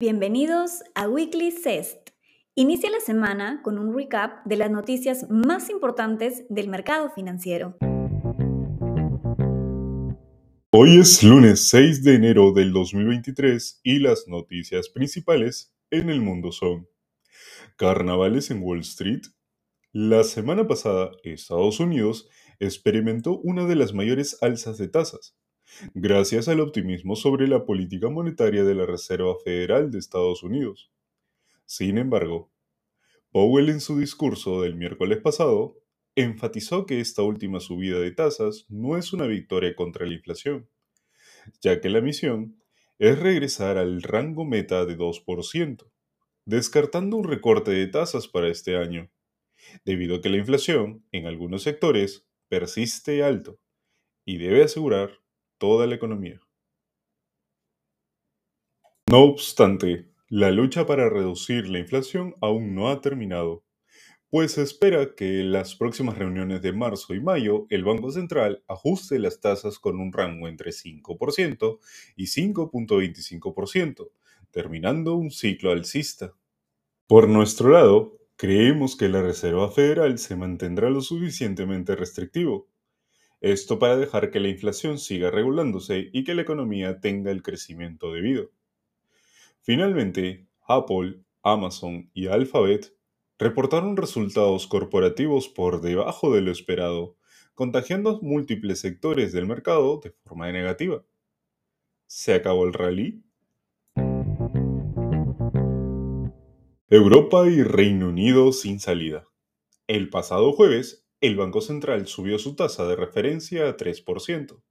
Bienvenidos a Weekly CEST. Inicia la semana con un recap de las noticias más importantes del mercado financiero. Hoy es lunes 6 de enero del 2023 y las noticias principales en el mundo son Carnavales en Wall Street. La semana pasada, Estados Unidos experimentó una de las mayores alzas de tasas, gracias al optimismo sobre la política monetaria de la Reserva Federal de Estados Unidos. Sin embargo, Powell en su discurso del miércoles pasado enfatizó que esta última subida de tasas no es una victoria contra la inflación, ya que la misión es regresar al rango meta de 2%, descartando un recorte de tasas para este año, debido a que la inflación en algunos sectores persiste alto y debe asegurar toda la economía. No obstante, la lucha para reducir la inflación aún no ha terminado, pues se espera que en las próximas reuniones de marzo y mayo el Banco Central ajuste las tasas con un rango entre 5% y 5.25%, terminando un ciclo alcista. Por nuestro lado, creemos que la Reserva Federal se mantendrá lo suficientemente restrictivo, esto para dejar que la inflación siga regulándose y que la economía tenga el crecimiento debido. Finalmente, Apple, Amazon y Alphabet reportaron resultados corporativos por debajo de lo esperado, contagiando múltiples sectores del mercado de forma negativa. ¿Se acabó el rally? Europa y Reino Unido sin salida. El pasado jueves, el Banco Central subió su tasa de referencia a 3%,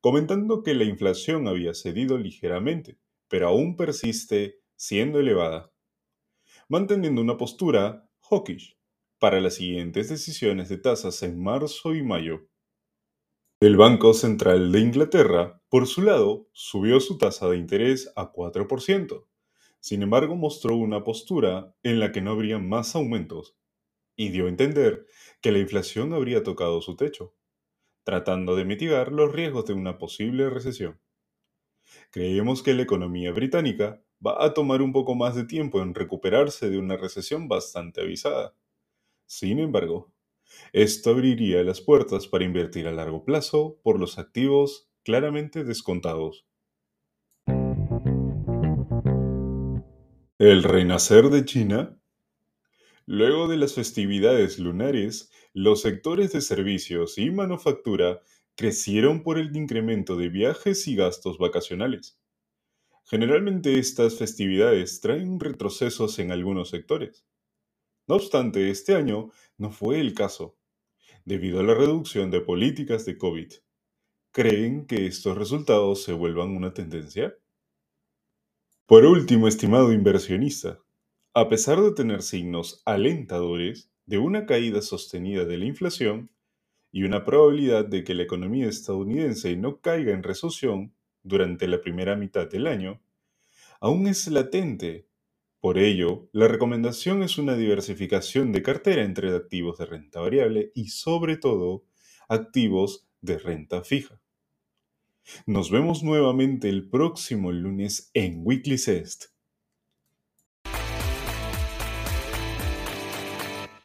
comentando que la inflación había cedido ligeramente, pero aún persiste siendo elevada, manteniendo una postura hawkish para las siguientes decisiones de tasas en marzo y mayo. El Banco Central de Inglaterra, por su lado, subió su tasa de interés a 4%. Sin embargo, mostró una postura en la que no habría más aumentos y dio a entender que la inflación habría tocado su techo, tratando de mitigar los riesgos de una posible recesión. Creemos que la economía británica va a tomar un poco más de tiempo en recuperarse de una recesión bastante avisada. Sin embargo, esto abriría las puertas para invertir a largo plazo por los activos claramente descontados. El renacer de China Luego de las festividades lunares, los sectores de servicios y manufactura crecieron por el incremento de viajes y gastos vacacionales. Generalmente estas festividades traen retrocesos en algunos sectores. No obstante, este año no fue el caso, debido a la reducción de políticas de COVID. ¿Creen que estos resultados se vuelvan una tendencia? Por último, estimado inversionista, a pesar de tener signos alentadores de una caída sostenida de la inflación y una probabilidad de que la economía estadounidense no caiga en recesión durante la primera mitad del año, aún es latente. Por ello, la recomendación es una diversificación de cartera entre activos de renta variable y sobre todo activos de renta fija. Nos vemos nuevamente el próximo lunes en Weekly Cest